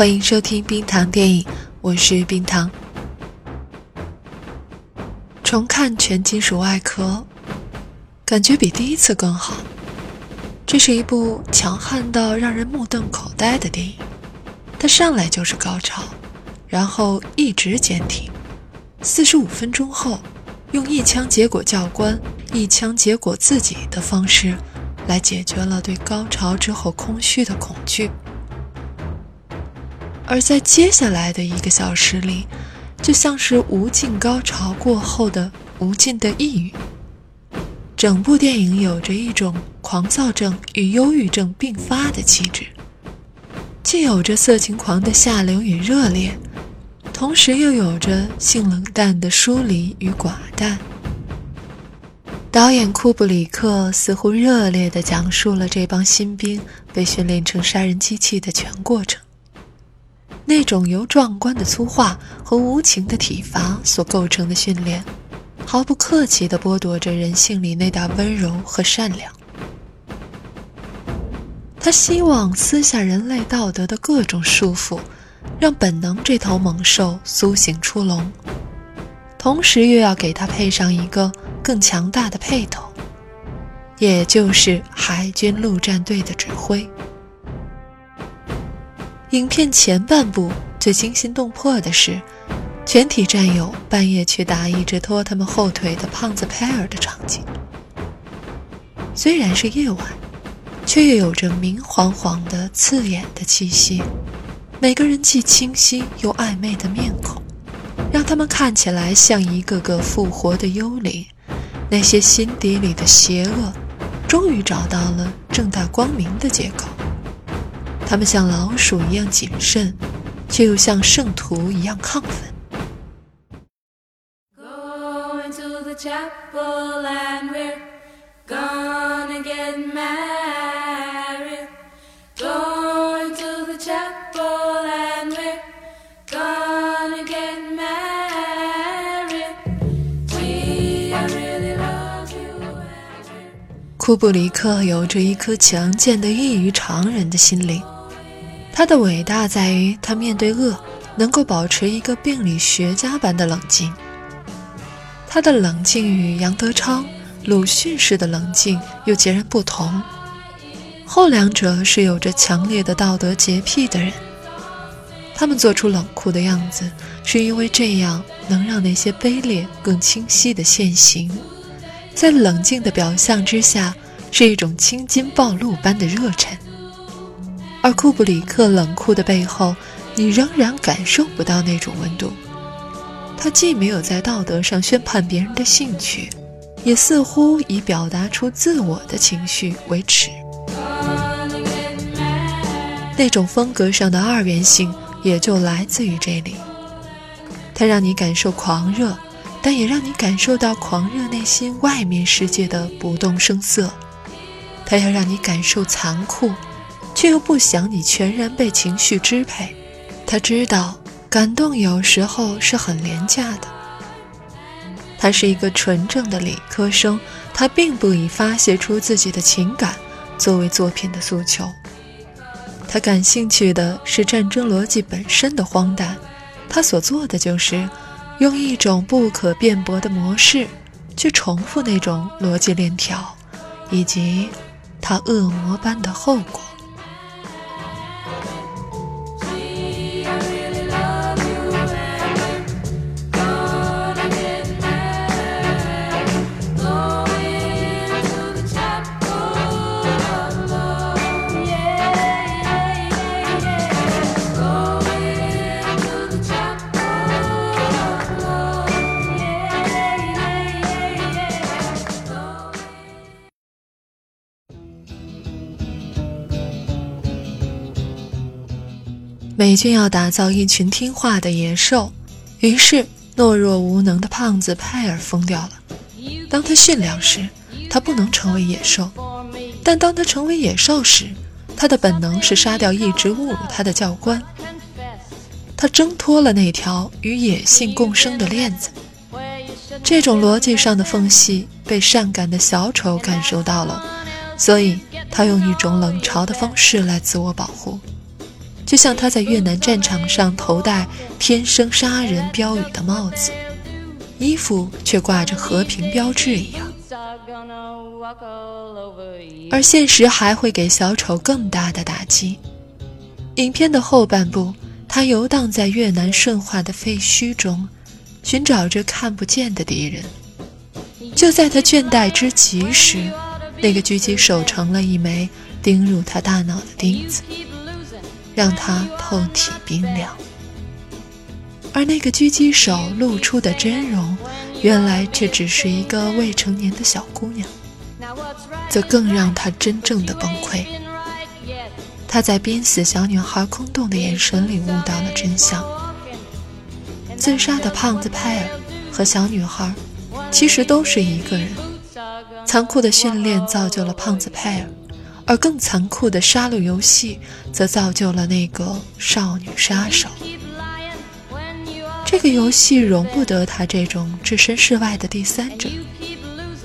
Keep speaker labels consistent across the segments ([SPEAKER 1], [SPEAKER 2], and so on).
[SPEAKER 1] 欢迎收听冰糖电影，我是冰糖。重看《全金属外壳》，感觉比第一次更好。这是一部强悍到让人目瞪口呆的电影，它上来就是高潮，然后一直坚挺。四十五分钟后，用一枪结果教官，一枪结果自己的方式，来解决了对高潮之后空虚的恐惧。而在接下来的一个小时里，就像是无尽高潮过后的无尽的抑郁。整部电影有着一种狂躁症与忧郁症并发的气质，既有着色情狂的下流与热烈，同时又有着性冷淡的疏离与寡淡。导演库布里克似乎热烈地讲述了这帮新兵被训练成杀人机器的全过程。那种由壮观的粗话和无情的体罚所构成的训练，毫不客气地剥夺着人性里那点温柔和善良。他希望撕下人类道德的各种束缚，让本能这头猛兽苏醒出笼，同时又要给他配上一个更强大的配头，也就是海军陆战队的指挥。影片前半部最惊心动魄的是，全体战友半夜去打一直拖他们后腿的胖子佩尔的场景。虽然是夜晚，却又有着明晃晃的刺眼的气息。每个人既清晰又暧昧的面孔，让他们看起来像一个个复活的幽灵。那些心底里的邪恶，终于找到了正大光明的借口。他们像老鼠一样谨慎，却又像圣徒一样亢奋。库布里克有着一颗强健的异于常人的心灵。他的伟大在于，他面对恶能够保持一个病理学家般的冷静。他的冷静与杨德昌、鲁迅式的冷静又截然不同。后两者是有着强烈的道德洁癖的人，他们做出冷酷的样子，是因为这样能让那些卑劣更清晰地现形。在冷静的表象之下，是一种青筋暴露般的热忱。而库布里克冷酷的背后，你仍然感受不到那种温度。他既没有在道德上宣判别人的兴趣，也似乎以表达出自我的情绪为耻。那种风格上的二元性也就来自于这里。它让你感受狂热，但也让你感受到狂热内心外面世界的不动声色。它要让你感受残酷。却又不想你全然被情绪支配。他知道感动有时候是很廉价的。他是一个纯正的理科生，他并不以发泄出自己的情感作为作品的诉求。他感兴趣的是战争逻辑本身的荒诞。他所做的就是用一种不可辩驳的模式去重复那种逻辑链条，以及它恶魔般的后果。美军要打造一群听话的野兽，于是懦弱无能的胖子派尔疯掉了。当他驯良时，他不能成为野兽；但当他成为野兽时，他的本能是杀掉一直侮辱他的教官。他挣脱了那条与野性共生的链子。这种逻辑上的缝隙被善感的小丑感受到了，所以他用一种冷嘲的方式来自我保护。就像他在越南战场上头戴“天生杀人”标语的帽子，衣服却挂着和平标志一样。而现实还会给小丑更大的打击。影片的后半部，他游荡在越南顺化的废墟中，寻找着看不见的敌人。就在他倦怠之极时，那个狙击手成了一枚钉入他大脑的钉子。让他透体冰凉，而那个狙击手露出的真容，原来却只是一个未成年的小姑娘，则更让他真正的崩溃。他在濒死小女孩空洞的眼神里悟到了真相：自杀的胖子派尔和小女孩，其实都是一个人。残酷的训练造就了胖子派尔。而更残酷的杀戮游戏，则造就了那个少女杀手。这个游戏容不得他这种置身事外的第三者，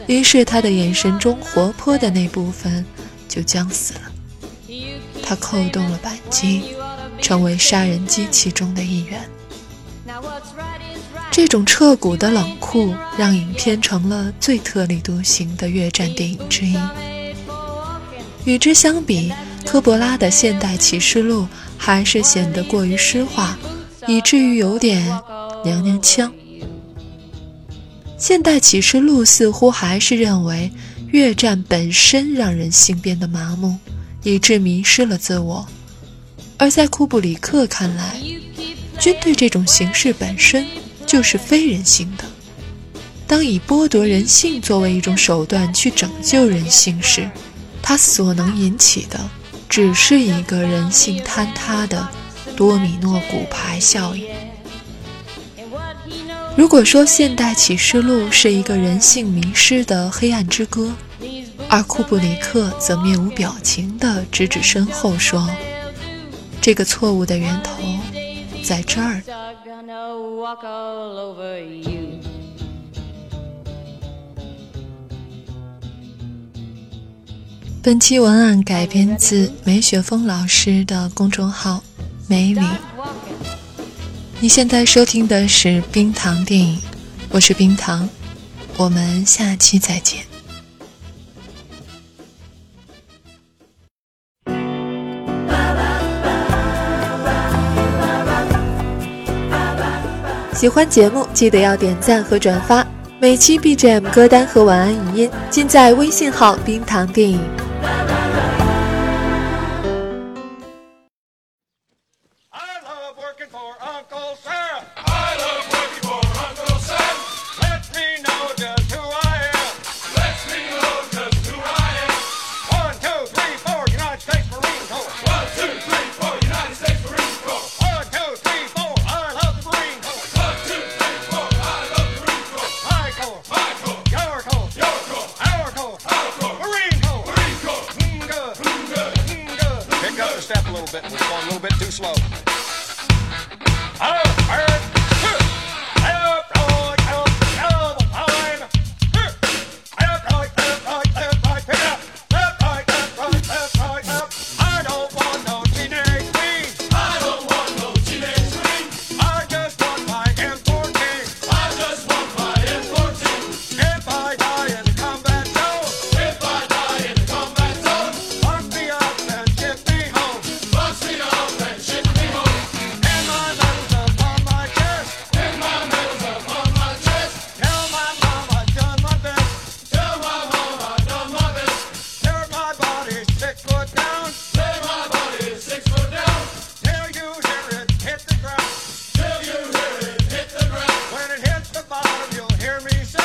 [SPEAKER 1] 于是他的眼神中活泼的那部分就将死了。他扣动了扳机，成为杀人机器中的一员。这种彻骨的冷酷，让影片成了最特立独行的越战电影之一。与之相比，科博拉的《现代启示录》还是显得过于诗化，以至于有点娘娘腔。《现代启示录》似乎还是认为越战本身让人性变得麻木，以致迷失了自我；而在库布里克看来，军队这种形式本身就是非人性的。当以剥夺人性作为一种手段去拯救人性时，它所能引起的，只是一个人性坍塌的多米诺骨牌效应。如果说《现代启示录》是一个人性迷失的黑暗之歌，而库布里克则面无表情地指指身后说：“这个错误的源头在这儿。”本期文案改编自梅雪峰老师的公众号“梅里”。你现在收听的是冰糖电影，我是冰糖，我们下期再见。喜欢节目记得要点赞和转发，每期 BGM 歌单和晚安语音尽在微信号“冰糖电影”。me. Say